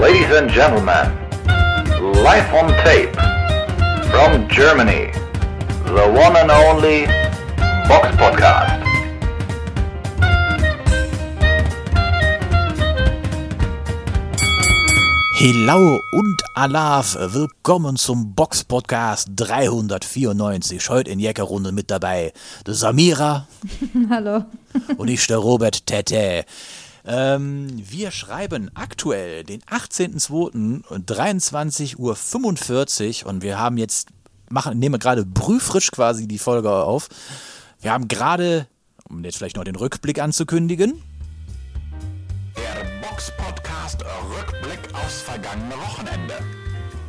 Ladies and gentlemen, live on tape from Germany, the one and only Box Podcast. Hello und Alaf, willkommen zum Box Podcast 394. Heute in Jackerrunde mit dabei der Samira. Hallo. Und ich, der Robert Tete. Ähm, wir schreiben aktuell den 18.02.23.45 Uhr und wir haben jetzt, machen, nehmen gerade brühfrisch quasi die Folge auf. Wir haben gerade, um jetzt vielleicht noch den Rückblick anzukündigen, Der Box Podcast Rückblick aufs vergangene Wochenende.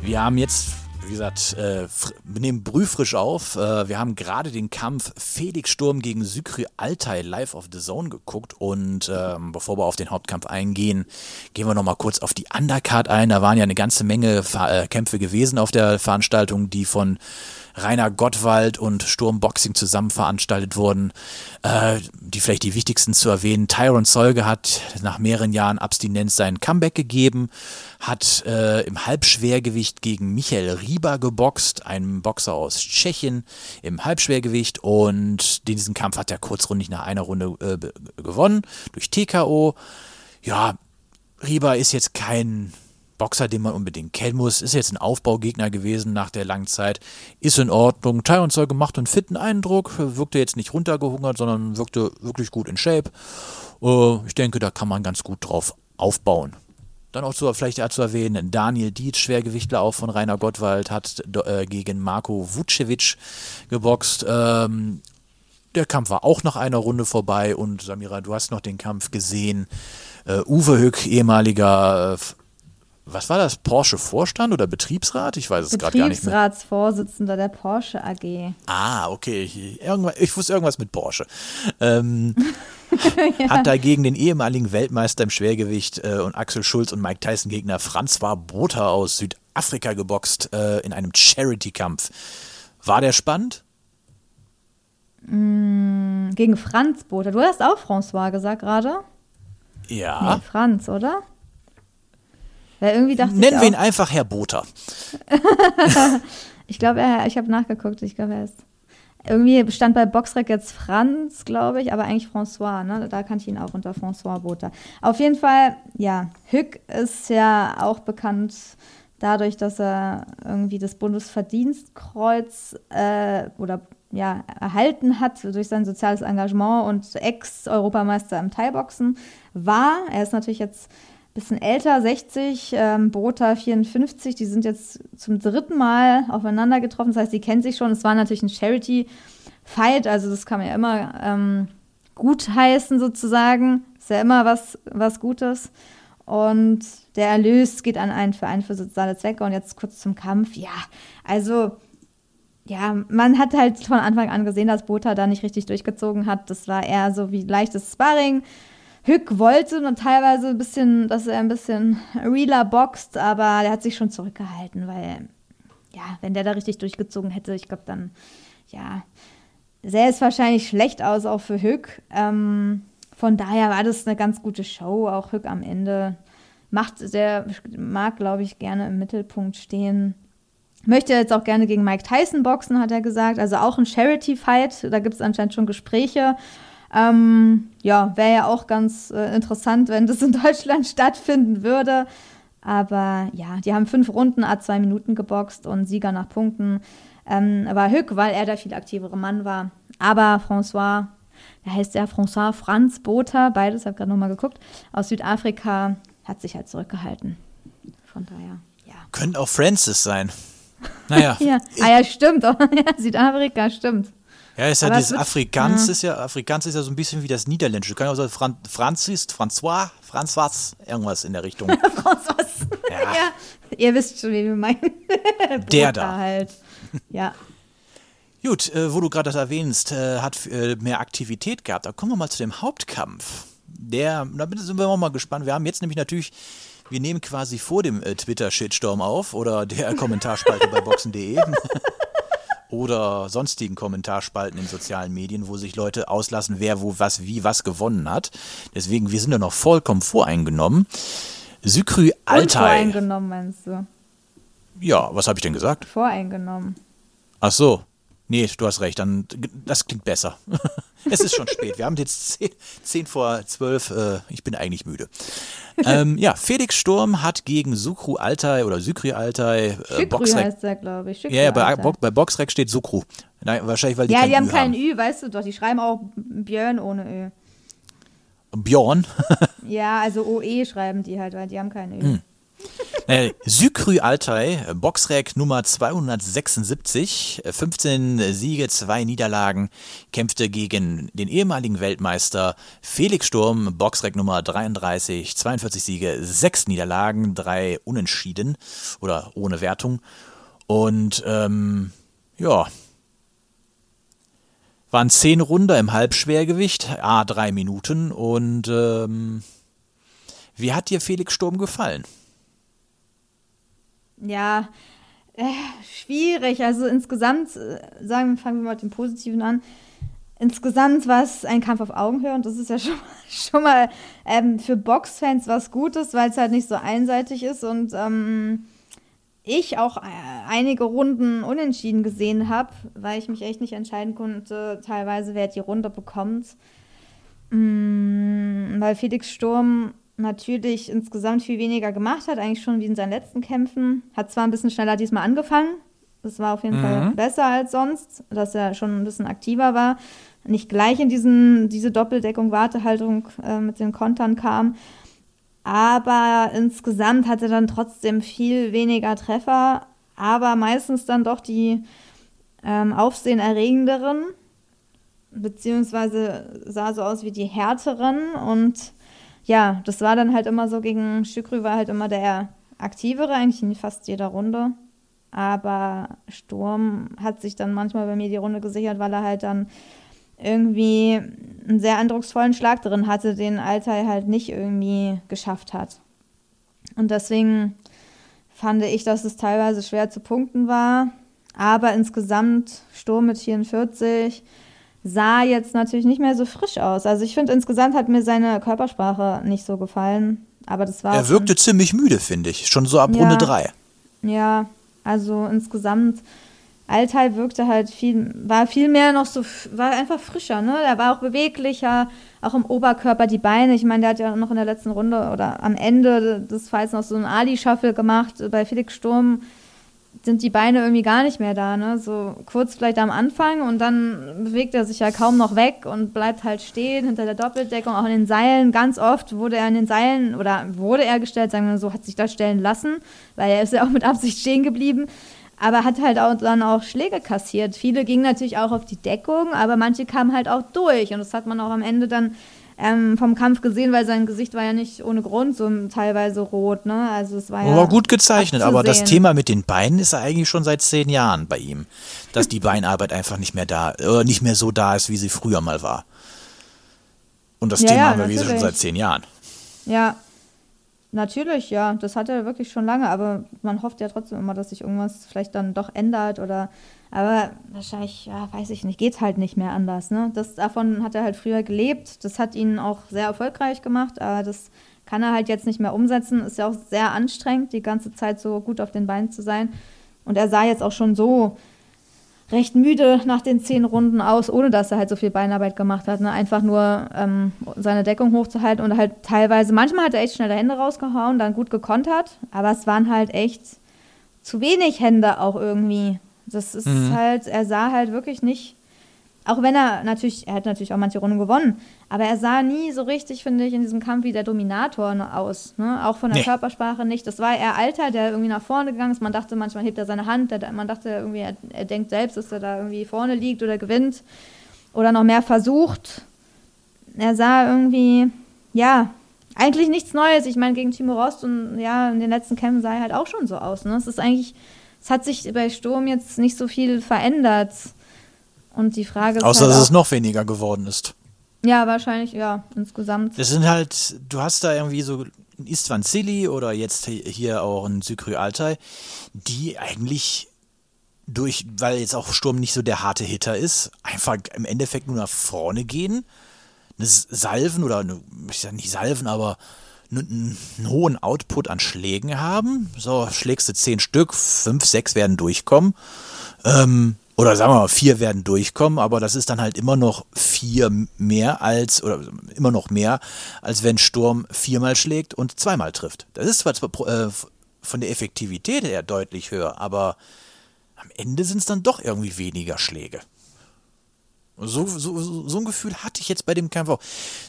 Wir haben jetzt, wie gesagt, äh, wir nehmen brühfrisch auf. Äh, wir haben gerade den Kampf Felix Sturm gegen Sykri Altai live auf The Zone geguckt. Und ähm, bevor wir auf den Hauptkampf eingehen, gehen wir nochmal kurz auf die Undercard ein. Da waren ja eine ganze Menge äh, Kämpfe gewesen auf der Veranstaltung, die von Rainer Gottwald und Sturm Boxing zusammen veranstaltet wurden. Äh, die vielleicht die wichtigsten zu erwähnen. Tyron Zeuge hat nach mehreren Jahren Abstinenz sein Comeback gegeben, hat äh, im Halbschwergewicht gegen Michael Rieber geboxt, einem Boxer aus Tschechien im Halbschwergewicht und diesen Kampf hat er kurzrundig nach einer Runde äh, gewonnen durch TKO. Ja, Rieber ist jetzt kein Boxer, den man unbedingt kennen muss. Ist jetzt ein Aufbaugegner gewesen nach der langen Zeit. Ist in Ordnung. Tyron Zeuge macht einen fitten Eindruck. Wirkte jetzt nicht runtergehungert, sondern wirkte wirklich gut in Shape. Äh, ich denke, da kann man ganz gut drauf aufbauen. Dann auch zu, vielleicht zu erwähnen, Daniel Dietz, Schwergewichtler auch von Rainer Gottwald, hat äh, gegen Marco Vucevic geboxt. Ähm, der Kampf war auch nach einer Runde vorbei und Samira, du hast noch den Kampf gesehen. Äh, Uwe Hück, ehemaliger, äh, was war das, Porsche-Vorstand oder Betriebsrat? Ich weiß es gerade gar nicht mehr. Betriebsratsvorsitzender der Porsche AG. Ah, okay. Ich, ich wusste irgendwas mit Porsche. Ähm, Hat dagegen den ehemaligen Weltmeister im Schwergewicht äh, und Axel Schulz und Mike Tyson Gegner Francois Botha aus Südafrika geboxt äh, in einem Charity-Kampf. War der spannend? Gegen Franz Botha. Du hast auch François gesagt gerade? Ja. Nee, Franz, oder? Weil irgendwie dachte Nennen ich wir ihn einfach Herr Botha. ich glaube, er, ich habe nachgeguckt, ich glaube, er ist. Irgendwie stand bei Boxrec jetzt Franz, glaube ich, aber eigentlich François, ne? Da kannte ich ihn auch unter François Botha. Auf jeden Fall, ja, Hück ist ja auch bekannt dadurch, dass er irgendwie das Bundesverdienstkreuz äh, oder ja, erhalten hat durch sein soziales Engagement und Ex-Europameister im Thai-Boxen war. Er ist natürlich jetzt bisschen älter, 60, ähm, Botha 54. Die sind jetzt zum dritten Mal aufeinander getroffen. Das heißt, sie kennen sich schon. Es war natürlich ein Charity-Fight, also das kann man ja immer ähm, gut heißen sozusagen. Ist ja immer was, was Gutes. Und der Erlös geht an einen Verein für soziale Zwecke. Und jetzt kurz zum Kampf. Ja, also ja, man hat halt von Anfang an gesehen, dass Botha da nicht richtig durchgezogen hat. Das war eher so wie leichtes Sparring. Hück wollte und teilweise ein bisschen, dass er ein bisschen realer boxt, aber der hat sich schon zurückgehalten, weil, ja, wenn der da richtig durchgezogen hätte, ich glaube dann, ja, sähe es wahrscheinlich schlecht aus, auch für Hück. Ähm, von daher war das eine ganz gute Show, auch Hück am Ende. Macht, der mag, glaube ich, gerne im Mittelpunkt stehen. Möchte jetzt auch gerne gegen Mike Tyson boxen, hat er gesagt. Also auch ein Charity-Fight. Da gibt es anscheinend schon Gespräche. Ähm, ja, wäre ja auch ganz äh, interessant, wenn das in Deutschland stattfinden würde. Aber ja, die haben fünf Runden, a zwei Minuten geboxt und Sieger nach Punkten ähm, war Hück, weil er der viel aktivere Mann war. Aber François, da heißt er François Franz Botha, beides, habe gerade nochmal geguckt, aus Südafrika, hat sich halt zurückgehalten. Von daher, ja. Könnte auch Francis sein. Naja. Ja, ah, ja stimmt. Südafrika, stimmt. Ja, ist ja Aber es dieses wird- Afrikaans ja. ist ja Afrikaans ist ja so ein bisschen wie das Niederländische. Kann ja auch sagen Fran Franzis, François, François, irgendwas in der Richtung. François. Ja. Ja. ihr wisst schon, wie wir meinen. Der da. halt. Ja. Gut, äh, wo du gerade das erwähnst, äh, hat äh, mehr Aktivität gehabt. Da kommen wir mal zu dem Hauptkampf. Der, da sind wir auch mal gespannt. Wir haben jetzt nämlich natürlich, wir nehmen quasi vor dem äh, Twitter-Shitstorm auf oder der Kommentarspalte bei boxen.de oder sonstigen Kommentarspalten in sozialen Medien, wo sich Leute auslassen, wer wo was wie was gewonnen hat. Deswegen, wir sind da noch vollkommen voreingenommen. Sykry Altai. Voreingenommen meinst du? Ja, was habe ich denn gesagt? Voreingenommen. Ach so. Nee, du hast recht, dann das klingt besser. es ist schon spät. Wir haben jetzt 10, 10 vor 12. Äh, ich bin eigentlich müde. ähm, ja, Felix Sturm hat gegen Sukru Altai oder Sykri Altai äh, Boxrec. heißt der, glaube ich. Ja, ja bei. Bo bei Boxrec steht Sukru. Nein, wahrscheinlich, weil die ja, die haben Ü kein Ü, weißt du doch. Die schreiben auch Björn ohne Ö. Bjorn. Ja, also OE schreiben die halt, weil die haben kein Ö. Hm. Äh, Sykrü Altai, äh, Boxrec Nummer 276, äh, 15 Siege, 2 Niederlagen, kämpfte gegen den ehemaligen Weltmeister Felix Sturm, Boxrec Nummer 33, 42 Siege, 6 Niederlagen, 3 Unentschieden oder ohne Wertung. Und ähm, ja, waren 10 Runder im Halbschwergewicht, a 3 Minuten. Und ähm, wie hat dir Felix Sturm gefallen? Ja, äh, schwierig. Also insgesamt, äh, sagen, fangen wir mal mit dem Positiven an. Insgesamt war es ein Kampf auf Augenhöhe und das ist ja schon, schon mal ähm, für Boxfans was Gutes, weil es halt nicht so einseitig ist und ähm, ich auch äh, einige Runden unentschieden gesehen habe, weil ich mich echt nicht entscheiden konnte, teilweise wer die Runde bekommt. Mm, weil Felix Sturm natürlich insgesamt viel weniger gemacht hat, eigentlich schon wie in seinen letzten Kämpfen. Hat zwar ein bisschen schneller diesmal angefangen, das war auf jeden Fall besser als sonst, dass er schon ein bisschen aktiver war, nicht gleich in diesen, diese Doppeldeckung, Wartehaltung äh, mit den Kontern kam. Aber insgesamt hat er dann trotzdem viel weniger Treffer, aber meistens dann doch die ähm, aufsehenerregenderen, beziehungsweise sah so aus wie die härteren und ja, das war dann halt immer so gegen Schükrü war halt immer der aktivere, eigentlich in fast jeder Runde. Aber Sturm hat sich dann manchmal bei mir die Runde gesichert, weil er halt dann irgendwie einen sehr eindrucksvollen Schlag drin hatte, den Altai halt nicht irgendwie geschafft hat. Und deswegen fand ich, dass es teilweise schwer zu punkten war. Aber insgesamt Sturm mit 44 sah jetzt natürlich nicht mehr so frisch aus. Also ich finde, insgesamt hat mir seine Körpersprache nicht so gefallen. Aber das war. Er wirkte ziemlich müde, finde ich. Schon so ab Ja. Runde 3. Ja, also insgesamt, Altai wirkte halt viel, war viel mehr noch so, war einfach frischer, ne? Der war auch beweglicher, auch im Oberkörper, die Beine. Ich meine, der hat ja noch in der letzten Runde oder am Ende des Falls noch so einen Ali-Shuffle gemacht. Bei Felix Sturm sind die Beine irgendwie gar nicht mehr da, ne? So kurz vielleicht am Anfang und dann bewegt er sich ja kaum noch weg und bleibt halt stehen hinter der Doppeldeckung, auch in den Seilen. Ganz oft wurde er in den Seilen oder wurde er gestellt, sagen wir so, hat sich da stellen lassen, weil er ist ja auch mit Absicht stehen geblieben. Aber hat halt auch dann auch Schläge kassiert. Viele gingen natürlich auch auf die Deckung, aber manche kamen halt auch durch. Und das hat man auch am Ende dann ähm, vom Kampf gesehen, weil sein Gesicht war ja nicht ohne Grund so teilweise rot. Ne? Also es war ja War gut gezeichnet, aber das. Thema mit den Beinen ist ja eigentlich schon seit zehn Jahren bei ihm. Dass die Beinarbeit einfach nicht mehr da, oder nicht mehr so da ist, wie sie früher mal war. Und das Ja, Thema ja, haben wir wie schon seit zehn Jahren. Ja, natürlich, ja. Das hat er wirklich schon lange, aber man hofft ja trotzdem immer, dass sich irgendwas vielleicht dann doch ändert oder. Aber wahrscheinlich, ja, weiß ich nicht, geht halt nicht mehr anders. Ne? Das, davon hat er halt früher gelebt. Das hat ihn auch sehr erfolgreich gemacht, aber das kann er halt jetzt nicht mehr umsetzen. Ist ja auch sehr anstrengend, die ganze Zeit so gut auf den Beinen zu sein. Und er sah jetzt auch schon so recht müde nach den zehn Runden aus, ohne dass er halt so viel Beinarbeit gemacht hat. Ne? Einfach nur ähm, seine Deckung hochzuhalten und halt teilweise, manchmal hat er echt schnelle Hände rausgehauen, dann gut gekontert, aber es waren halt echt zu wenig Hände auch irgendwie. Das ist halt, er sah halt wirklich nicht, auch wenn er natürlich, er hat natürlich auch manche Runden gewonnen, aber er sah nie so richtig, finde ich, in diesem Kampf wie der Dominator aus. Ne? Auch von der Nee. Körpersprache nicht. Das war eher Alter, der irgendwie nach vorne gegangen ist. Man dachte, manchmal hebt er seine Hand, der, man dachte irgendwie, er, er denkt selbst, dass er da irgendwie vorne liegt oder gewinnt oder noch mehr versucht. Er sah irgendwie, ja, eigentlich nichts Neues. Ich meine, gegen Timo Rost und ja, in den letzten Kämpfen sah er halt auch schon so aus. Ne? Es ist eigentlich, es hat sich bei Sturm jetzt nicht so viel verändert. Und die Frage ist Außer, halt dass auch, es noch weniger geworden ist. ja, wahrscheinlich, ja, insgesamt. Das sind halt, du hast da irgendwie so einen Istvan Silly oder jetzt hi- hier auch einen Sykry Altai, die eigentlich durch, weil jetzt auch Sturm nicht so der harte Hitter ist, einfach im Endeffekt nur nach vorne gehen, eine Salven oder eine, ich sag nicht Salven, aber einen hohen Output an Schlägen haben. So schlägst du zehn Stück, fünf, sechs werden durchkommen. Ähm, oder sagen wir mal, vier werden durchkommen, aber das ist dann halt immer noch vier mehr als, oder immer noch mehr, als wenn Sturm viermal schlägt und zweimal trifft. Das ist zwar äh, von der Effektivität her deutlich höher, aber am Ende sind es dann doch irgendwie weniger Schläge. So, so, so ein Gefühl hatte ich jetzt bei dem Kampf auch.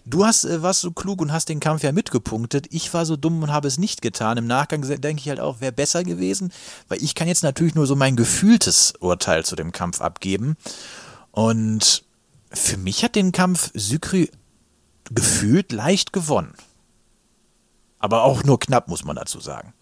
Du hast, äh, warst so klug und hast den Kampf ja mitgepunktet. Ich war so dumm und habe es nicht getan. Im Nachgang denke ich halt auch, wäre besser gewesen, weil ich kann jetzt natürlich nur so mein gefühltes Urteil zu dem Kampf abgeben. Und für mich hat den Kampf Sykri gefühlt leicht gewonnen. Aber auch nur knapp, muss man dazu sagen.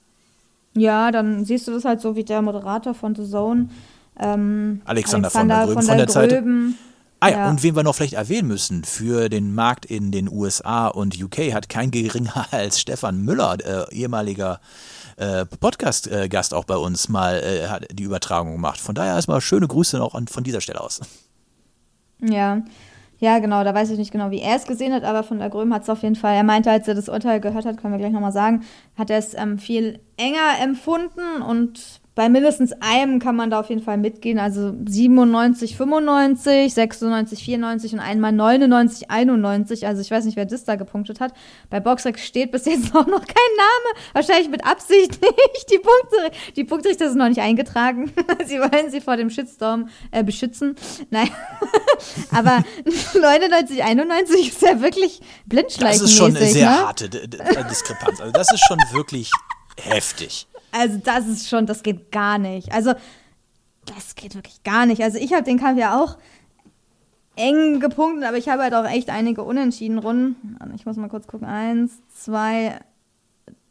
Ja, dann siehst du das halt so wie der Moderator von The Zone. Ähm, Alexander, Alexander, von der, Gröben, von der, von der Gröben. Ah ja, ja, und wen wir noch vielleicht erwähnen müssen, für den Markt in den USA und UK hat kein geringer als Stefan Müller, äh, ehemaliger äh, Podcast-Gast auch bei uns, mal äh, hat die Übertragung gemacht. Von daher erstmal schöne Grüße auch an, von dieser Stelle aus. Ja, ja, genau, da weiß ich nicht genau, wie er es gesehen hat, aber von der Gröm hat es auf jeden Fall, er meinte, als er das Urteil gehört hat, können wir gleich nochmal sagen, hat er es ähm, viel enger empfunden und bei mindestens einem kann man da auf jeden Fall mitgehen. Also 97, 95, 96, 94 und einmal 99, 91. Also ich weiß nicht, wer das da gepunktet hat. Bei Boxrec steht bis jetzt auch noch kein Name. Wahrscheinlich mit Absicht nicht. Die, Punkte, die Punktrichter sind noch nicht eingetragen. sie wollen sie vor dem Shitstorm äh, beschützen. Nein. Aber 99, 91 ist ja wirklich blindschleichenmäßig. Das ist schon eine sehr ne? harte Diskrepanz. Also das ist schon wirklich heftig. Also das ist schon, das geht gar nicht. Also das geht wirklich gar nicht. Also ich habe den Kampf ja auch eng gepunktet, aber ich habe halt auch echt einige unentschieden Runden. Ich muss mal kurz gucken. Eins, zwei,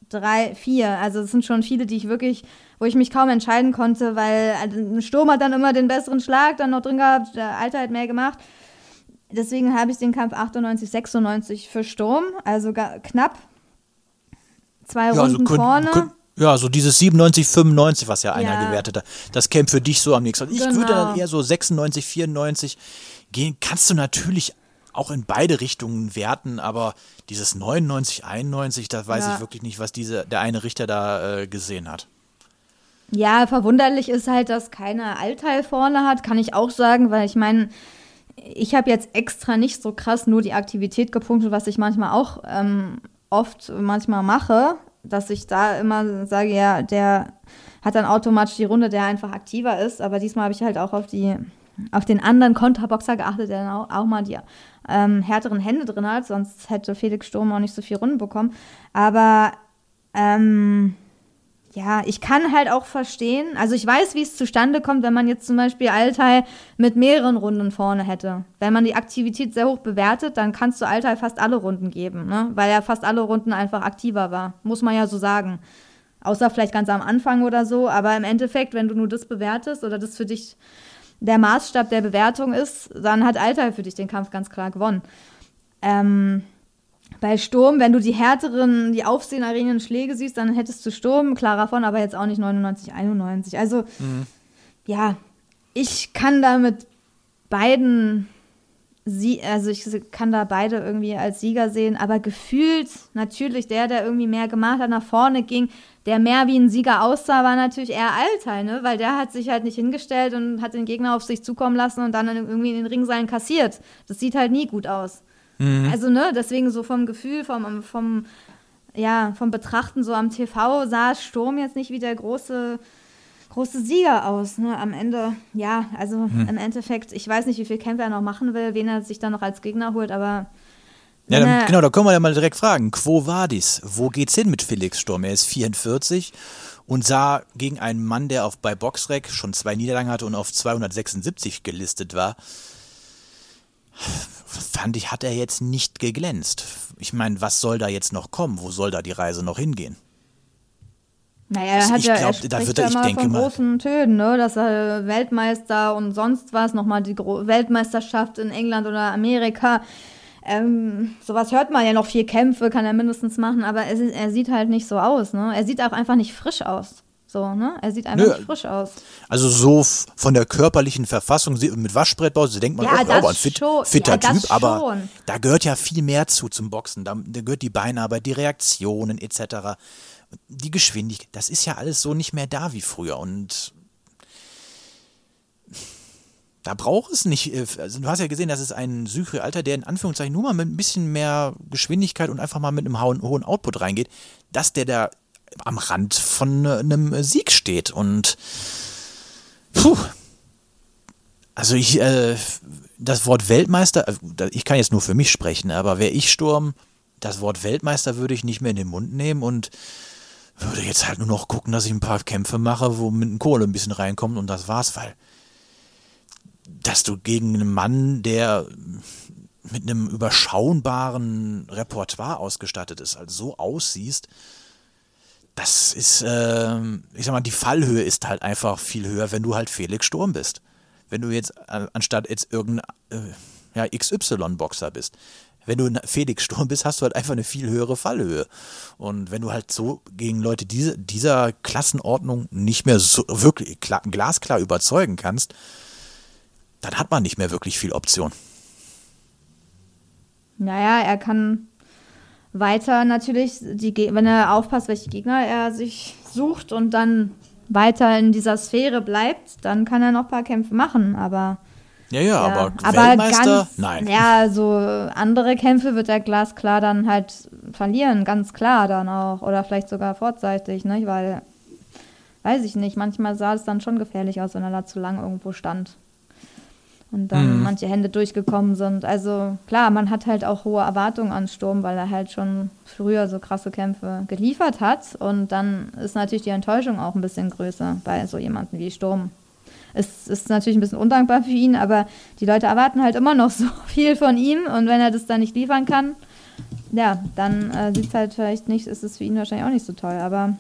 drei, vier. Also es sind schon viele, die ich wirklich, wo ich mich kaum entscheiden konnte, weil ein Sturm hat dann immer den besseren Schlag dann noch drin gehabt, der Alter hat mehr gemacht. Deswegen habe ich den Kampf 98, 96 für Sturm, also knapp. Zwei ja, also Runden also könnt, vorne. Könnt, ja, so dieses 97, 95, was ja einer ja. gewertet hat. Das käme für dich so am nächsten. Ich genau. würde dann eher so 96, 94 gehen. Kannst du natürlich auch in beide Richtungen werten, aber dieses 99, 91, da weiß ja. ich wirklich nicht, was diese, der eine Richter da äh, gesehen hat. Ja, verwunderlich ist halt, dass keiner Allteil vorne hat, kann ich auch sagen, weil ich meine, ich habe jetzt extra nicht so krass nur die Aktivität gepunktet, was ich manchmal auch ähm, oft manchmal mache dass ich da immer sage, ja, der hat dann automatisch die Runde, der einfach aktiver ist. Aber diesmal habe ich halt auch auf die auf den anderen Konterboxer geachtet, der dann auch, auch mal die ähm, härteren Hände drin hat, sonst hätte Felix Sturm auch nicht so viel Runden bekommen. Aber ähm, ja, ich kann halt auch verstehen, also ich weiß, wie es zustande kommt, wenn man jetzt zum Beispiel Altai mit mehreren Runden vorne hätte. Wenn man die Aktivität sehr hoch bewertet, dann kannst du Altai fast alle Runden geben, ne? weil er fast alle Runden einfach aktiver war. Muss man ja so sagen. Außer vielleicht ganz am Anfang oder so, aber im Endeffekt, wenn du nur das bewertest oder das für dich der Maßstab der Bewertung ist, dann hat Altai für dich den Kampf ganz klar gewonnen. Ähm, bei Sturm, wenn du die härteren, die aufsehenerregenden Schläge siehst, dann hättest du Sturm, klarer von, aber jetzt auch nicht 99, 91. Also, mhm. ja, ich kann da mit beiden, sie also ich kann da beide irgendwie als Sieger sehen, aber gefühlt natürlich der, der irgendwie mehr gemacht hat, nach vorne ging, der mehr wie ein Sieger aussah, war natürlich eher Altai, ne? Weil der hat sich halt nicht hingestellt und hat den Gegner auf sich zukommen lassen und dann irgendwie in den Ringseilen kassiert. Das sieht halt nie gut aus. Mhm. Also, ne, deswegen so vom Gefühl, vom, vom, ja, vom Betrachten so am TV sah Sturm jetzt nicht wie der große, große Sieger aus. Ne? Am Ende, ja, also mhm. im Endeffekt, ich weiß nicht, wie viel Kämpfe er noch machen will, wen er sich dann noch als Gegner holt, aber. Ja, dann, genau, da können wir ja mal direkt fragen. Quo vadis? Wo geht's hin mit Felix Sturm? Er ist 44 und sah gegen einen Mann, der auf bei Boxrec schon zwei Niederlagen hatte und auf 276 gelistet war, fand ich, hat er jetzt nicht geglänzt. Ich meine, was soll da jetzt noch kommen? Wo soll da die Reise noch hingehen? Naja, er also hat ich ja, glaub, er da wird er, ich mal denke von mal, großen Tönen, ne? dass er Weltmeister und sonst was, nochmal die Gro Weltmeisterschaft in England oder Amerika. Ähm, sowas hört man ja noch, vier Kämpfe kann er mindestens machen, aber er, er sieht halt nicht so aus. Ne? Er sieht auch einfach nicht frisch aus. So, ne? Er sieht einfach Nö. nicht frisch aus. Also so von der körperlichen Verfassung mit Waschbrettbau, so denkt man, Ja, oh, aber ein fit, fitter Ja, Typ, aber da gehört ja viel mehr zu zum Boxen. Da, da gehört die Beinarbeit, die Reaktionen etc. Die Geschwindigkeit, das ist ja alles so nicht mehr da wie früher und da braucht es nicht, äh, also du hast ja gesehen, das ist ein Sychri-Alter, der in Anführungszeichen nur mal mit ein bisschen mehr Geschwindigkeit und einfach mal mit einem hohen Output reingeht, dass der da am Rand von äh, einem Sieg steht und puh, also ich, äh, das Wort Weltmeister, äh, ich kann jetzt nur für mich sprechen, aber wäre ich Sturm, das Wort Weltmeister würde ich nicht mehr in den Mund nehmen und würde jetzt halt nur noch gucken, dass ich ein paar Kämpfe mache, wo mit Kohle ein bisschen reinkommt und das war's, weil dass du gegen einen Mann, der mit einem überschaubaren Repertoire ausgestattet ist, also so aussiehst, das ist, ähm, ich sag mal, die Fallhöhe ist halt einfach viel höher, wenn du halt Felix Sturm bist. Wenn du jetzt äh, anstatt jetzt irgendein äh, ja, XY-Boxer bist. Wenn du Felix Sturm bist, hast du halt einfach eine viel höhere Fallhöhe. Und wenn du halt so gegen Leute diese, dieser Klassenordnung nicht mehr so wirklich klar, glasklar überzeugen kannst, dann hat man nicht mehr wirklich viel Option. Naja, er kann weiter natürlich, die, wenn er aufpasst, welche Gegner er sich sucht und dann weiter in dieser Sphäre bleibt, dann kann er noch ein paar Kämpfe machen, aber Ja, ja, aber, aber Weltmeister, ganz, nein. Ja, so andere Kämpfe wird er glasklar dann halt verlieren, ganz klar dann auch. Oder vielleicht sogar vorzeitig, ne? Weil, weiß ich nicht, manchmal sah es dann schon gefährlich aus, wenn er da zu lang irgendwo stand. Und dann Mhm. manche Hände durchgekommen sind. Also klar, man hat halt auch hohe Erwartungen an Sturm, weil er halt schon früher so krasse Kämpfe geliefert hat. Und dann ist natürlich die Enttäuschung auch ein bisschen größer bei so jemandem wie Sturm. Es ist natürlich ein bisschen undankbar für ihn, aber die Leute erwarten halt immer noch so viel von ihm und wenn er das dann nicht liefern kann, ja, dann äh, sieht es halt vielleicht nicht, ist es für ihn wahrscheinlich auch nicht so toll. Aber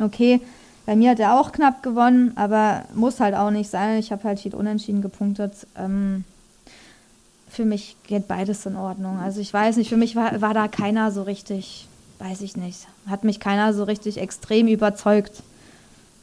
okay, bei mir hat er auch knapp gewonnen, aber muss halt auch nicht sein. Ich habe halt viel unentschieden gepunktet. Ähm, für mich geht beides in Ordnung. Also ich weiß nicht, für mich war, war da keiner so richtig, weiß ich nicht, hat mich keiner so richtig extrem überzeugt.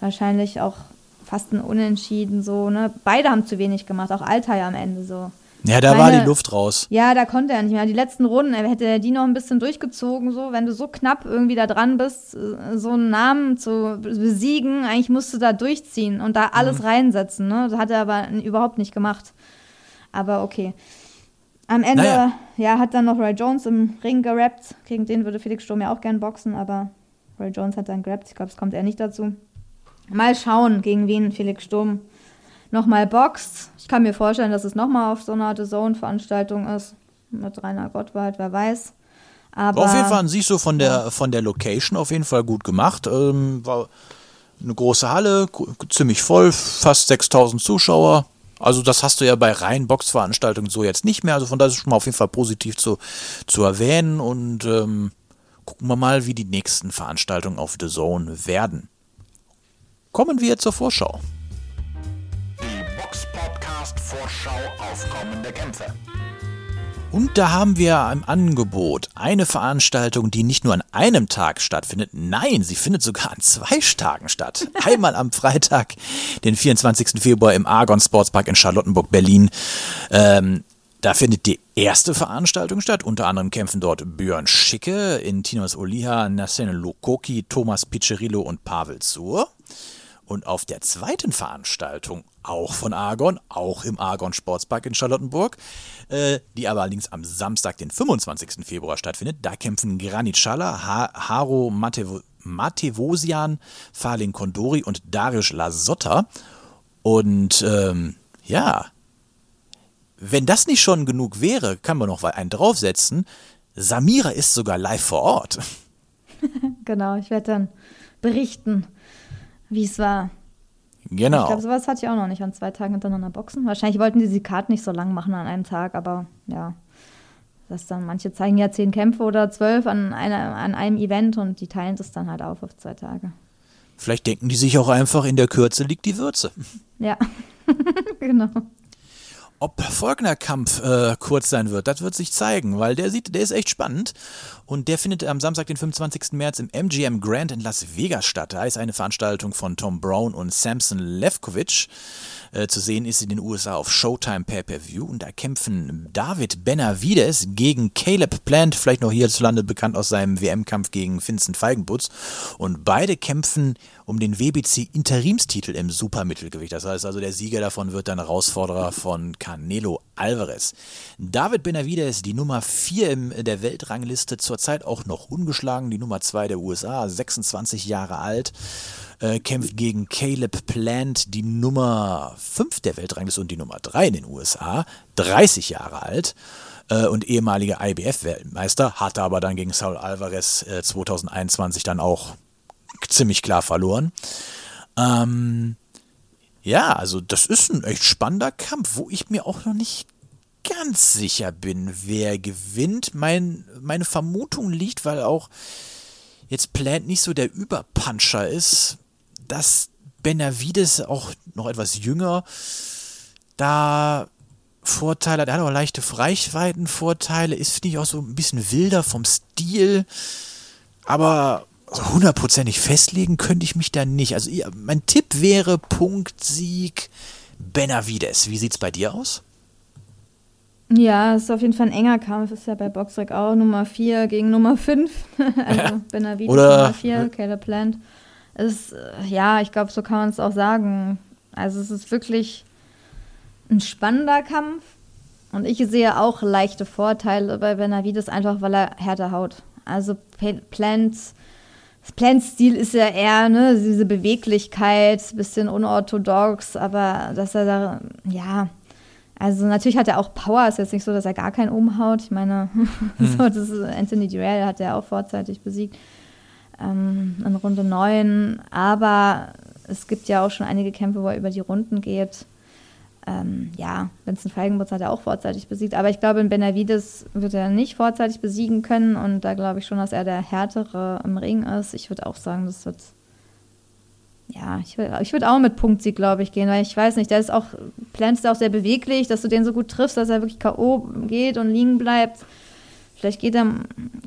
Wahrscheinlich auch fast ein Unentschieden so, ne? Beide haben zu wenig gemacht, auch Altai am Ende so. Ja, da war Meine- die Luft raus. Ja, da konnte er nicht mehr. Die letzten Runden, er hätte er die noch ein bisschen durchgezogen, so, wenn du so knapp irgendwie da dran bist, äh, so einen Namen zu besiegen, eigentlich musst du da durchziehen und da alles reinsetzen, ne? Das hat er aber überhaupt nicht gemacht. Aber okay. Am Ende, Naja. ja, hat dann noch Roy Jones im Ring gerappt. Gegen den würde Felix Sturm ja auch gern boxen, aber Roy Jones hat dann gerappt. Ich glaube, es kommt er nicht dazu. Mal schauen, gegen wen Felix Sturm nochmal boxt. Ich kann mir vorstellen, dass es nochmal auf so einer The Zone-Veranstaltung ist. Mit Rainer Gottwald, wer weiß. Aber auf jeden Fall sich so von der, von der Location auf jeden Fall gut gemacht. Ähm, war eine große Halle, ziemlich voll, fast 6000 Zuschauer. Also das hast du ja bei reinen Boxveranstaltungen so jetzt nicht mehr. Also von daher ist es schon mal auf jeden Fall positiv zu, zu erwähnen. Und ähm, gucken wir mal, wie die nächsten Veranstaltungen auf The Zone werden. Kommen wir zur Vorschau. Die Box Podcast Vorschau auf kommende Kämpfe. Und da haben wir im Angebot eine Veranstaltung, die nicht nur an einem Tag stattfindet, nein, sie findet sogar an zwei Tagen statt. Einmal am Freitag, den 24. Februar im Argon Sportspark in Charlottenburg, Berlin. Ähm, da findet die erste Veranstaltung statt. Unter anderem kämpfen dort Björn Schicke, Intinos Oliha, Nassene Lukoki, Thomas Piccerillo und Pavel Zur. Und auf der zweiten Veranstaltung, auch von Argon, auch im Argon Sportspark in Charlottenburg, äh, die aber allerdings am Samstag, den 25. Februar stattfindet, da kämpfen Granit Schala, ha Haro Matevo Matevosian, Falin Kondori und Darius Lasotta. Und ähm, ja, wenn das nicht schon genug wäre, kann man noch einen draufsetzen. Samira ist sogar live vor Ort. genau, ich werde dann berichten, wie es war. Genau. Ich glaube, sowas hatte ich auch noch nicht an zwei Tagen hintereinander boxen. Wahrscheinlich wollten die die Karten nicht so lang machen an einem Tag, aber ja. Das dann, manche zeigen ja zehn Kämpfe oder zwölf an, einer, an einem Event und die teilen das dann halt auf auf zwei Tage. Vielleicht denken die sich auch einfach, in der Kürze liegt die Würze. Ja, genau. Ob Volkner-Kampf äh, kurz sein wird, das wird sich zeigen, weil der sieht, der ist echt spannend. Und der findet am Samstag, den 25. März im MGM Grand in Las Vegas statt. Da ist eine Veranstaltung von Tom Brown und Samson Levkovich. Äh, zu sehen ist in den USA auf Showtime Pay-Per-View. Und da kämpfen David Benavides gegen Caleb Plant, vielleicht noch hierzulande bekannt aus seinem WM-Kampf gegen Vincent Feigenbutz. Und beide kämpfen um den WBC-Interimstitel im Supermittelgewicht. Das heißt also, der Sieger davon wird dann Herausforderer von Canelo Alvarez. David Benavides, die Nummer 4 in der Weltrangliste, zurzeit auch noch ungeschlagen, die Nummer 2 der USA, 26 Jahre alt äh, kämpft gegen Caleb Plant, die Nummer 5 der Weltrangliste und die Nummer 3 in den USA, 30 Jahre alt äh, und ehemaliger IBF-Weltmeister, hatte aber dann gegen Saul Alvarez äh, 2021 dann auch ziemlich klar verloren. Ähm, ja, also das ist ein echt spannender Kampf, wo ich mir auch noch nicht ganz sicher bin, wer gewinnt. Mein, meine Vermutung liegt, weil auch jetzt Plant nicht so der Überpuncher ist, dass Benavides auch noch etwas jünger da Vorteile hat. Er hat auch leichte Reichweitenvorteile, ist, finde ich, auch so ein bisschen wilder vom Stil. Aber so hundertprozentig festlegen könnte ich mich da nicht. Also mein Tipp wäre Punktsieg Benavides. Wie sieht es bei dir aus? Ja, es ist auf jeden Fall ein enger Kampf. Ist ja bei Boxrec auch Nummer 4 gegen Nummer 5. also ja. Benavides Oder, Nummer 4, Caleb Plant ist, äh, ja, ich glaube, so kann man es auch sagen. Also es ist wirklich ein spannender Kampf. Und ich sehe auch leichte Vorteile bei Benavides, einfach weil er härter haut. Also Plants, Plants Stil ist ja eher ne, diese Beweglichkeit, bisschen unorthodox, aber dass er da, ja, also natürlich hat er auch Power, ist jetzt nicht so, dass er gar keinen umhaut. Ich meine, hm. so, das ist Anthony Durrell hat er auch vorzeitig besiegt ähm, in Runde 9. Aber es gibt ja auch schon einige Kämpfe, wo er über die Runden geht. Ähm, ja, Vincent Feigenbutz hat er auch vorzeitig besiegt. Aber ich glaube, in Benavides wird er nicht vorzeitig besiegen können. Und da glaube ich schon, dass er der Härtere im Ring ist. Ich würde auch sagen, das wird. Ja, ich würde ich würd auch mit Punktsieg, glaube ich, gehen, weil ich weiß nicht, der ist auch, Plant ist auch sehr beweglich, dass du den so gut triffst, dass er wirklich K.O. geht und liegen bleibt. Vielleicht geht er,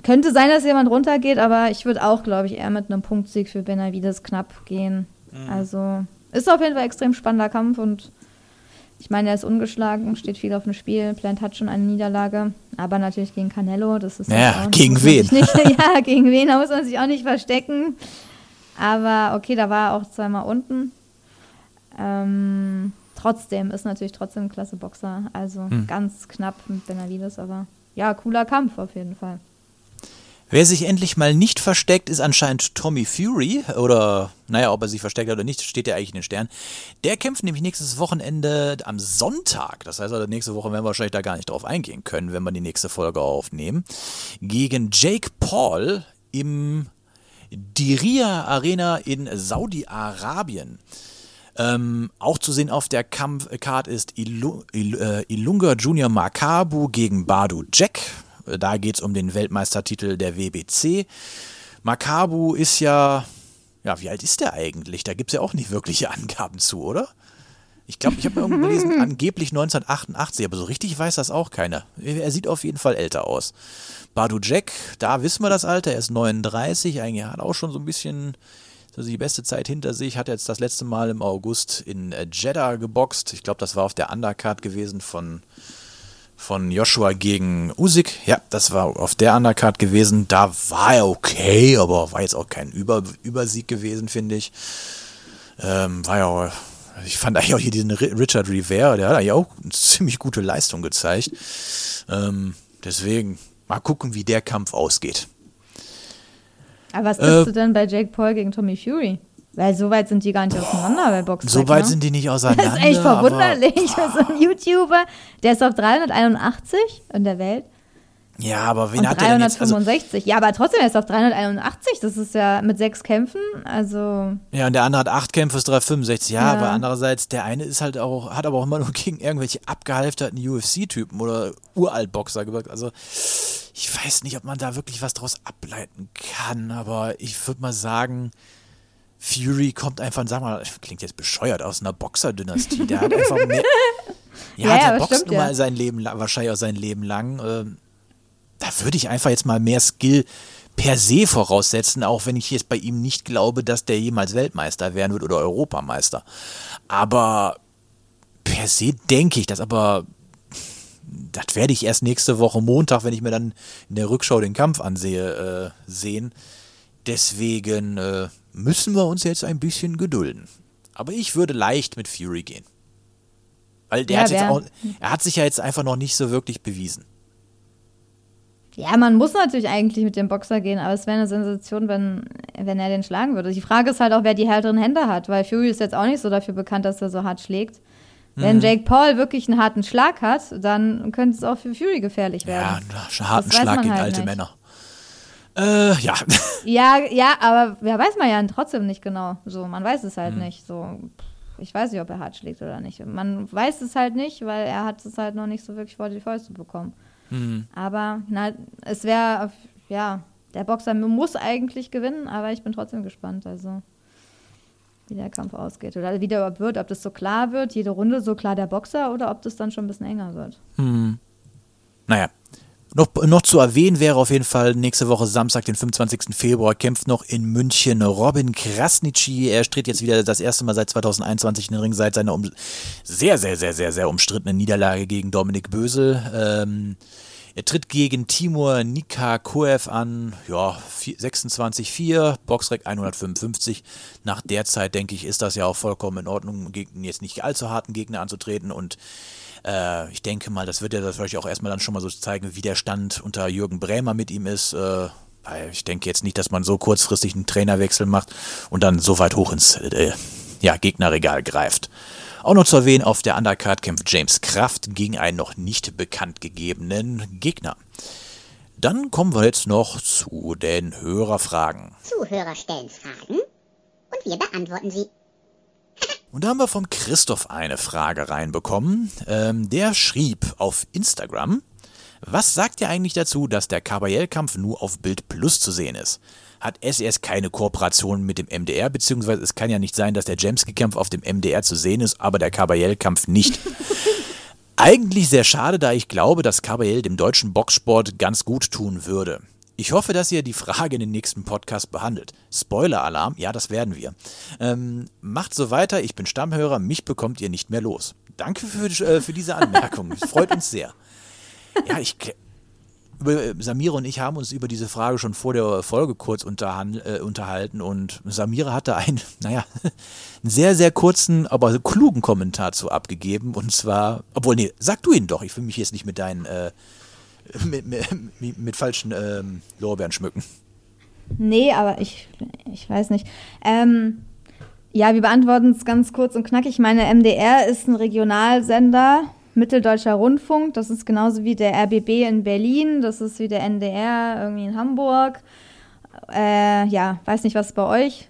könnte sein, dass jemand runtergeht, aber ich würde auch, glaube ich, eher mit einem Punktsieg für Benavides knapp gehen. Mhm. Also ist auf jeden Fall ein extrem spannender Kampf und ich meine, er ist ungeschlagen, steht viel auf dem Spiel. Plant hat schon eine Niederlage, aber natürlich gegen Canelo. Das ist ja gegen wen? Nicht, ja, gegen wen? Da muss man sich auch nicht verstecken. Aber okay, da war er auch zweimal unten. Ähm, trotzdem ist natürlich trotzdem ein klasse Boxer. Also hm. ganz knapp mit Benavides, aber ja, cooler Kampf auf jeden Fall. Wer sich endlich mal nicht versteckt, ist anscheinend Tommy Fury. Oder, naja, ob er sich versteckt oder nicht, steht ja eigentlich in den Sternen. Der kämpft nämlich nächstes Wochenende am Sonntag. Das heißt also, nächste Woche werden wir wahrscheinlich da gar nicht drauf eingehen können, wenn wir die nächste Folge aufnehmen. Gegen Jake Paul im Diria Arena in Saudi-Arabien. Ähm, auch zu sehen auf der Kampfcard ist äh, Ilunga Junior Makabu gegen Badu Jack. Da geht es um den Weltmeistertitel der WBC. Makabu ist ja, ja, wie alt ist der eigentlich? Da gibt es ja auch nicht wirkliche Angaben zu, oder? Ich glaube, ich habe irgendwo gelesen, angeblich 1988, aber so richtig weiß das auch keiner. Er sieht auf jeden Fall älter aus. Badu Jack, da wissen wir das Alter, er ist 39, eigentlich hat auch schon so ein bisschen also die beste Zeit hinter sich, hat jetzt das letzte Mal im August in Jeddah geboxt. Ich glaube, das war auf der Undercard gewesen von, von Joshua gegen Usyk. Ja, das war auf der Undercard gewesen. Da war er okay, aber war jetzt auch kein Über Übersieg gewesen, finde ich. Ähm, war ja auch, ich fand eigentlich auch hier diesen Richard Rivera, der hat eigentlich auch eine ziemlich gute Leistung gezeigt. Ähm, deswegen mal gucken, wie der Kampf ausgeht. Aber was äh, du denn bei Jake Paul gegen Tommy Fury? Weil so weit sind die gar nicht auseinander bei Boxen. So weit ne? sind die nicht auseinander. Das ist echt verwunderlich. so ein YouTuber, der ist auf 381 in der Welt. Ja, aber wen und hat 365. Also, ja, aber trotzdem, er ist auf 381. Das ist ja mit sechs Kämpfen. Also. Ja, und der andere hat acht Kämpfe, ist 365. Ja, ja, aber andererseits, der eine ist halt auch, hat aber auch immer nur gegen irgendwelche abgehalfterten UFC-Typen oder Uralt-Boxer gewirkt. Also, ich weiß nicht, ob man da wirklich was draus ableiten kann, aber ich würde mal sagen, Fury kommt einfach, sag mal, klingt jetzt bescheuert, aus einer Boxer-Dynastie. Der hat einfach mehr, Ja, Ja, ja, der boxt nun ja. mal sein Leben lang, wahrscheinlich auch sein Leben lang. Ähm, da würde ich einfach jetzt mal mehr Skill per se voraussetzen, auch wenn ich jetzt bei ihm nicht glaube, dass der jemals Weltmeister werden wird oder Europameister. Aber per se denke ich das, aber das werde ich erst nächste Woche Montag, wenn ich mir dann in der Rückschau den Kampf ansehe, äh, sehen. Deswegen äh, müssen wir uns jetzt ein bisschen gedulden. Aber ich würde leicht mit Fury gehen. Weil der Ja, hat jetzt auch, er hat sich ja jetzt einfach noch nicht so wirklich bewiesen. Ja, man muss natürlich eigentlich mit dem Boxer gehen, aber es wäre eine Sensation, wenn, wenn er den schlagen würde. Die Frage ist halt auch, wer die härteren Hände hat, weil Fury ist jetzt auch nicht so dafür bekannt, dass er so hart schlägt. Wenn Mhm. Jake Paul wirklich einen harten Schlag hat, dann könnte es auch für Fury gefährlich Ja, werden. einen harten Schlag gegen halt alte nicht. Männer. Äh, ja. Ja, ja, aber wer weiß man ja trotzdem nicht genau. So, man weiß es Mhm. halt nicht. So, ich weiß nicht, ob er hart schlägt oder nicht. Man weiß es halt nicht, weil er hat es halt noch nicht so wirklich vor die Fäuste bekommen. Mhm. Aber na, es wäre, ja, der Boxer muss eigentlich gewinnen, aber ich bin trotzdem gespannt, also wie der Kampf ausgeht oder wie der überhaupt wird, ob das so klar wird, jede Runde so klar der Boxer oder ob das dann schon ein bisschen enger wird. Naja. Noch, noch zu erwähnen wäre auf jeden Fall nächste Woche Samstag, den 25. Februar, kämpft noch in München Robin Krasnitschi. Er tritt jetzt wieder das erste Mal seit 2021 in den Ring, seit seiner um, sehr, sehr, sehr, sehr, sehr umstrittenen Niederlage gegen Dominik Bösel. Ähm, er tritt gegen Timur Nikakoev an, ja, vier- 26-4, Boxrec 155. Nach der Zeit, denke ich, ist das ja auch vollkommen in Ordnung, gegen jetzt nicht allzu harten Gegner anzutreten und äh, ich denke mal, das wird ja das vielleicht auch erstmal dann schon mal so zeigen, wie der Stand unter Jürgen Brämer mit ihm ist. Äh, ich denke jetzt nicht, dass man so kurzfristig einen Trainerwechsel macht und dann so weit hoch ins äh, ja, Gegnerregal greift. Auch noch zu erwähnen, auf der Undercard kämpft James Kraft gegen einen noch nicht bekannt gegebenen Gegner. Dann kommen wir jetzt noch zu den Hörerfragen. Zuhörer stellen Fragen und wir beantworten sie. Und da haben wir vom Christoph eine Frage reinbekommen. Ähm, der schrieb auf Instagram, was sagt ihr eigentlich dazu, dass der Kabayel-Kampf nur auf Bild Plus zu sehen ist? Hat SES keine Kooperation mit dem MDR, beziehungsweise es kann ja nicht sein, dass der Jemski-Kampf auf dem MDR zu sehen ist, aber der Kabayel-Kampf nicht. Eigentlich sehr schade, da ich glaube, dass Kabayel dem deutschen Boxsport ganz gut tun würde. Ich hoffe, dass ihr die Frage in den nächsten Podcast behandelt. Spoiler-Alarm, ja, das werden wir. Ähm, macht so weiter, ich bin Stammhörer, mich bekommt ihr nicht mehr los. Danke für, äh, für diese Anmerkung, es freut uns sehr. Ja, ich, über- Samira und ich haben uns über diese Frage schon vor der Folge kurz äh, unterhalten und Samira hatte einen, naja, einen sehr, sehr kurzen, aber klugen Kommentar zu abgegeben und zwar, obwohl, nee, sag du ihn doch, ich will mich jetzt nicht mit deinen, äh, mit, mit, mit, falschen ähm, Lorbeeren schmücken. Nee, aber ich, ich weiß nicht. Ähm, ja, wir beantworten es ganz kurz und knackig. Meine MDR ist ein Regionalsender, Mitteldeutscher Rundfunk. Das ist genauso wie der RBB in Berlin. Das ist wie der NDR irgendwie in Hamburg. Äh, ja, weiß nicht, was bei euch?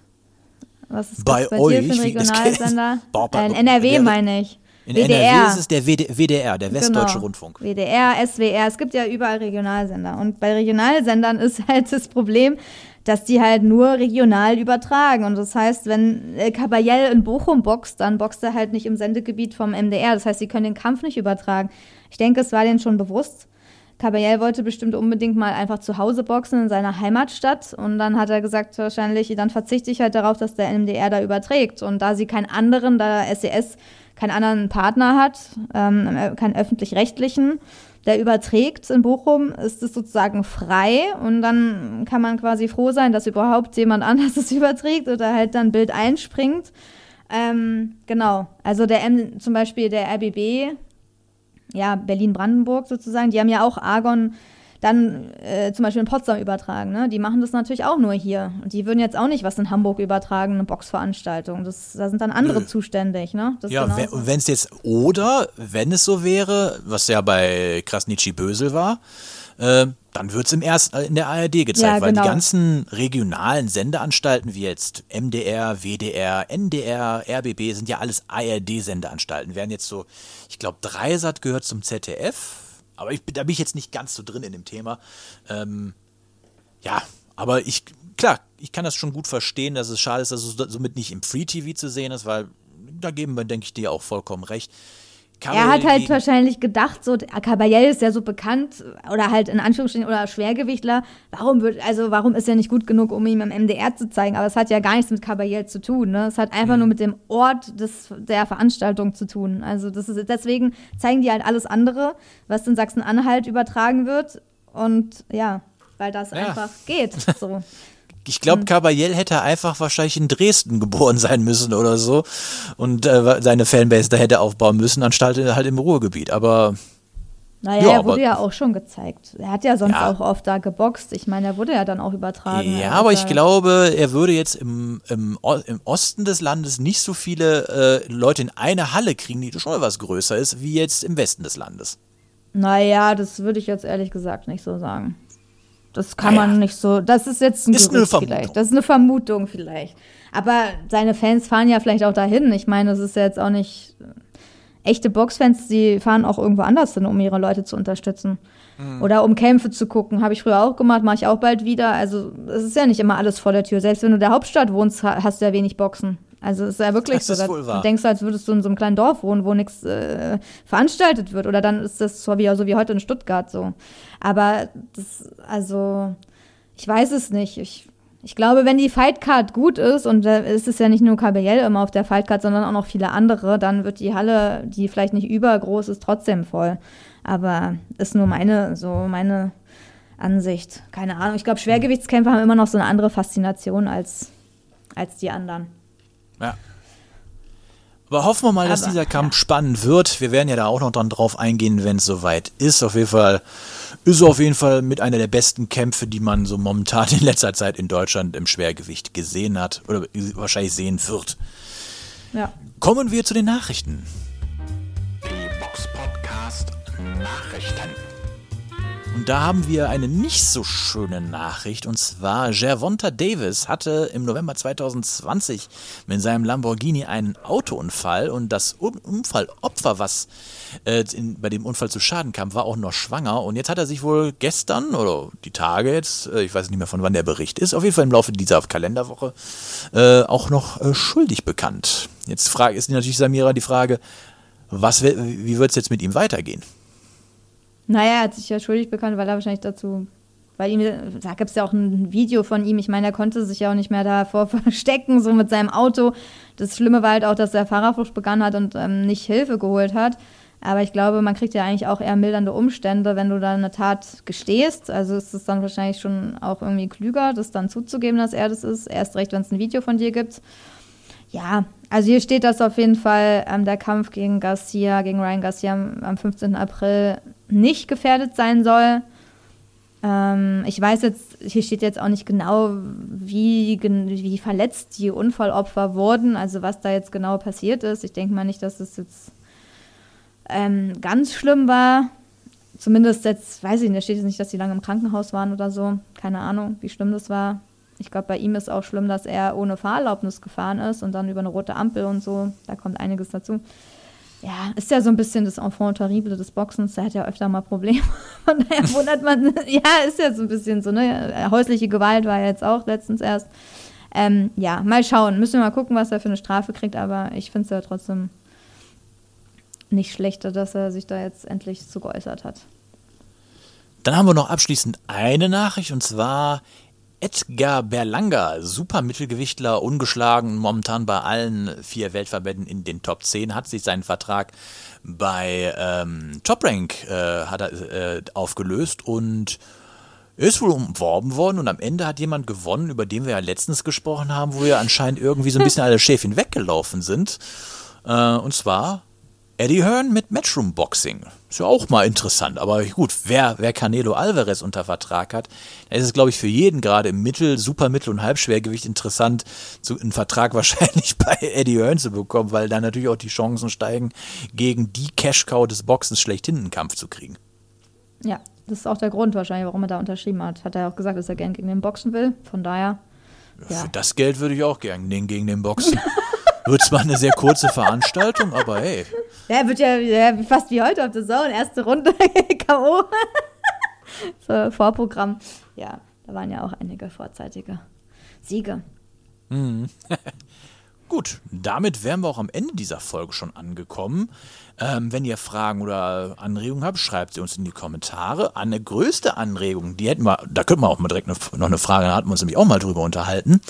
Was ist Bei bei euch? dir für ein Regionalsender? Äh, in NRW meine ich. In WDR. NRW ist es der WD, WDR, der Westdeutsche Genau. Rundfunk. WDR, SWR, es gibt ja überall Regionalsender. Und bei Regionalsendern ist halt das Problem, dass die halt nur regional übertragen. Und das heißt, wenn äh, Kabayel in Bochum boxt, dann boxt er halt nicht im Sendegebiet vom MDR. Das heißt, sie können den Kampf nicht übertragen. Ich denke, es war denen schon bewusst. Kabayel wollte bestimmt unbedingt mal einfach zu Hause boxen in seiner Heimatstadt. Und dann hat er gesagt, wahrscheinlich, dann verzichte ich halt darauf, dass der MDR da überträgt. Und da sie keinen anderen, da SES keinen anderen Partner hat, ähm, äh, keinen öffentlich-rechtlichen, der überträgt in Bochum, ist es sozusagen frei und dann kann man quasi froh sein, dass überhaupt jemand anderes es überträgt oder halt dann Bild einspringt. Ähm, genau, also der M, zum Beispiel der RBB, ja, Berlin-Brandenburg sozusagen, die haben ja auch Argon dann äh, zum Beispiel in Potsdam übertragen. Ne? Die machen das natürlich auch nur hier. Und die würden jetzt auch nicht was in Hamburg übertragen, eine Boxveranstaltung. Das, da sind dann andere Nö. zuständig. Ne? Das Ja, wenn es jetzt, oder wenn es so wäre, was ja bei Krasnitschi Bösel war, äh, dann wird es im ersten, in der ARD gezeigt, Ja, weil die genau. ganzen regionalen Sendeanstalten wie jetzt MDR, WDR, NDR, RBB sind ja alles ARD-Sendeanstalten. Wären jetzt so, ich glaube, Dreisat gehört zum ZDF, aber ich, da bin ich jetzt nicht ganz so drin in dem Thema. Ähm, ja, aber ich, klar, ich kann das schon gut verstehen, dass es schade ist, dass es somit nicht im Free TV zu sehen ist, weil da geben wir, denke ich, dir auch vollkommen recht. Er hat halt wahrscheinlich gedacht, so Caballel ist ja so bekannt oder halt in Anführungsstrichen oder Schwergewichtler. Warum wird also warum ist er nicht gut genug, um ihm im MDR zu zeigen? Aber es hat ja gar nichts mit Caballel zu tun. Ne? Es hat einfach mhm. nur mit dem Ort des, der Veranstaltung zu tun. Also das ist deswegen zeigen die halt alles andere, was in Sachsen-Anhalt übertragen wird. Und ja, weil das ja. einfach geht. So. Ich glaube, Caballel hätte einfach wahrscheinlich in Dresden geboren sein müssen oder so und äh, seine Fanbase da hätte aufbauen müssen, anstatt halt im Ruhrgebiet. Aber naja, ja, er wurde ja auch schon gezeigt. Er hat ja sonst ja. auch oft da geboxt. Ich meine, er wurde ja dann auch übertragen. Ja, aber ich glaube, er würde jetzt im, im, im Osten des Landes nicht so viele äh, Leute in eine Halle kriegen, die schon was größer ist, wie jetzt im Westen des Landes. Naja, das würde ich jetzt ehrlich gesagt nicht so sagen. Das kann naja. man nicht so. Das ist jetzt ein ist Gerücht vielleicht. Das ist eine Vermutung vielleicht. Aber seine Fans fahren ja vielleicht auch dahin. Ich meine, das ist ja jetzt auch nicht. Echte Boxfans, die fahren auch irgendwo anders hin, um ihre Leute zu unterstützen. Mhm. Oder um Kämpfe zu gucken. Habe ich früher auch gemacht, mache ich auch bald wieder. Also, es ist ja nicht immer alles vor der Tür. Selbst wenn du in der Hauptstadt wohnst, hast du ja wenig Boxen. Also es ist ja wirklich das so. Du denkst, als würdest du in so einem kleinen Dorf wohnen, wo nichts äh, veranstaltet wird. Oder dann ist das so wie, so wie heute in Stuttgart so. Aber das, also, ich weiß es nicht. Ich, ich glaube, wenn die Fightcard gut ist, und da ist es ja nicht nur KBL immer auf der Fightcard, sondern auch noch viele andere, dann wird die Halle, die vielleicht nicht übergroß ist, trotzdem voll. Aber ist nur meine, so meine Ansicht. Keine Ahnung. Ich glaube, Schwergewichtskämpfer haben immer noch so eine andere Faszination als, als die anderen. Ja. Aber hoffen wir mal, dass Aber, dieser Kampf ja. spannend wird. Wir werden ja da auch noch dann drauf eingehen, wenn es soweit ist. Auf jeden Fall ist es auf jeden Fall mit einer der besten Kämpfe, die man so momentan in letzter Zeit in Deutschland im Schwergewicht gesehen hat oder wahrscheinlich sehen wird. Ja. Kommen wir zu den Nachrichten. Die Box Podcast Nachrichten. Und da haben wir eine nicht so schöne Nachricht. Und zwar, Gervonta Davis hatte im November 2020 mit seinem Lamborghini einen Autounfall. Und das Unfallopfer, was äh, in, bei dem Unfall zu Schaden kam, war auch noch schwanger. Und jetzt hat er sich wohl gestern oder die Tage jetzt, äh, ich weiß nicht mehr von wann der Bericht ist, auf jeden Fall im Laufe dieser Kalenderwoche, äh, auch noch äh, schuldig bekannt. Jetzt frage, ist natürlich Samira die Frage, was, wie wird es jetzt mit ihm weitergehen? Naja, er hat sich ja schuldig bekannt, weil er wahrscheinlich dazu, weil ihm, da gibt es ja auch ein Video von ihm, ich meine, er konnte sich ja auch nicht mehr davor verstecken, so mit seinem Auto. Das Schlimme war halt auch, dass er Fahrerflucht begangen hat und ähm, nicht Hilfe geholt hat. Aber ich glaube, man kriegt ja eigentlich auch eher mildernde Umstände, wenn du da eine Tat gestehst. Also ist es dann wahrscheinlich schon auch irgendwie klüger, das dann zuzugeben, dass er das ist. Erst recht, wenn es ein Video von dir gibt. Ja, also hier steht, dass auf jeden Fall ähm, der Kampf gegen Garcia, gegen Ryan Garcia am 15. April nicht gefährdet sein soll. Ähm, ich weiß jetzt, hier steht jetzt auch nicht genau, wie, wie verletzt die Unfallopfer wurden, also was da jetzt genau passiert ist. Ich denke mal nicht, dass es jetzt ähm, ganz schlimm war. Zumindest jetzt, weiß ich nicht, da steht jetzt nicht, dass sie lange im Krankenhaus waren oder so. Keine Ahnung, wie schlimm das war. Ich glaube, bei ihm ist auch schlimm, dass er ohne Fahrerlaubnis gefahren ist und dann über eine rote Ampel und so. Da kommt einiges dazu ja, ist ja so ein bisschen das Enfant terrible des Boxens. Der hat ja öfter mal Probleme. Von daher wundert man, ja, ist ja so ein bisschen so, ne? Häusliche Gewalt war ja jetzt auch letztens erst. Ähm, ja, mal schauen. Müssen wir mal gucken, was er für eine Strafe kriegt, aber ich finde es ja trotzdem nicht schlechter, dass er sich da jetzt endlich zu geäußert hat. Dann haben wir noch abschließend eine Nachricht und zwar Edgar Berlanga, Supermittelgewichtler, ungeschlagen, momentan bei allen vier Weltverbänden in den Top 10, hat sich seinen Vertrag bei ähm, Top Rank äh, hat er, äh, aufgelöst und ist wohl umworben worden und am Ende hat jemand gewonnen, über den wir ja letztens gesprochen haben, wo ja anscheinend irgendwie so ein bisschen alle Schäfchen weggelaufen sind. Äh, und zwar Eddie Hearn mit Matchroom Boxing. Ist ja auch mal interessant. Aber gut, wer, wer Canelo Alvarez unter Vertrag hat, da ist es, glaube ich, für jeden gerade im Mittel-, Supermittel- und Halbschwergewicht interessant, so einen Vertrag wahrscheinlich bei Eddie Hearn zu bekommen, weil da natürlich auch die Chancen steigen, gegen die Cash-Cow des Boxens schlechthin einen Kampf zu kriegen. Ja, das ist auch der Grund wahrscheinlich, warum er da unterschrieben hat. Hat er auch gesagt, dass er gern gegen den Boxen will. Von daher. Ja. Für das Geld würde ich auch gern gegen den Boxen. Wird zwar eine sehr kurze Veranstaltung, aber hey. Ja, wird ja, ja fast wie heute auf der Zone. Erste Runde K.O. so, Vorprogramm. Ja, da waren ja auch einige vorzeitige Siege. Mhm. Gut, damit wären wir auch am Ende dieser Folge schon angekommen. Ähm, wenn ihr Fragen oder Anregungen habt, schreibt sie uns in die Kommentare. Eine größte Anregung, die hätten wir, da könnten wir auch mal direkt noch eine Frage, da hatten wir uns nämlich auch mal drüber unterhalten.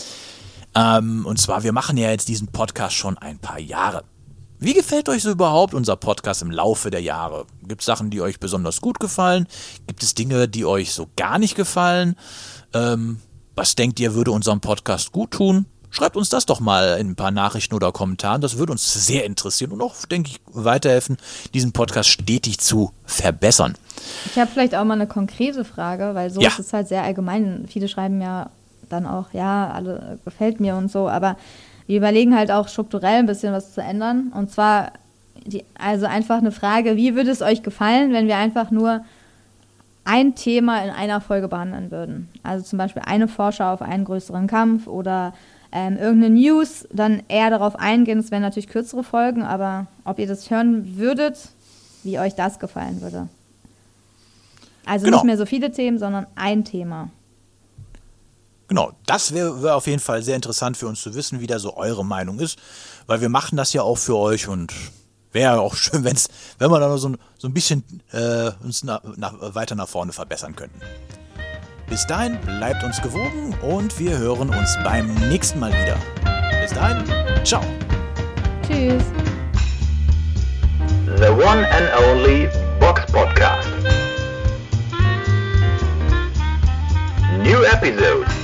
Ähm, und zwar, wir machen ja jetzt diesen Podcast schon ein paar Jahre. Wie gefällt euch so überhaupt unser Podcast im Laufe der Jahre? Gibt es Sachen, die euch besonders gut gefallen? Gibt es Dinge, die euch so gar nicht gefallen? Ähm, was denkt ihr, würde unserem Podcast gut tun? Schreibt uns das doch mal in ein paar Nachrichten oder Kommentaren. Das würde uns sehr interessieren und auch, denke ich, weiterhelfen, diesen Podcast stetig zu verbessern. Ich habe vielleicht auch mal eine konkrete Frage, weil so Ja. ist es halt sehr allgemein. Viele schreiben ja dann auch, ja, alle gefällt mir und so, aber wir überlegen halt auch strukturell ein bisschen was zu ändern. Und zwar, die, also einfach eine Frage, wie würde es euch gefallen, wenn wir einfach nur ein Thema in einer Folge behandeln würden? Also zum Beispiel eine Vorschau auf einen größeren Kampf oder ähm, irgendeine News, dann eher darauf eingehen. Es wären natürlich kürzere Folgen, aber ob ihr das hören würdet, wie euch das gefallen würde. Also Genau. nicht mehr so viele Themen, sondern ein Thema. Genau, das wäre wär auf jeden Fall sehr interessant für uns zu wissen, wie da so eure Meinung ist, weil wir machen das ja auch für euch und wäre auch schön, wenn's, wenn wir da noch so, ein- so ein bisschen äh, uns nach, nach, weiter nach vorne verbessern könnten. Bis dahin bleibt uns gewogen und wir hören uns beim nächsten Mal wieder. Bis dahin, ciao. Tschüss. The one and only Box Podcast. New episodes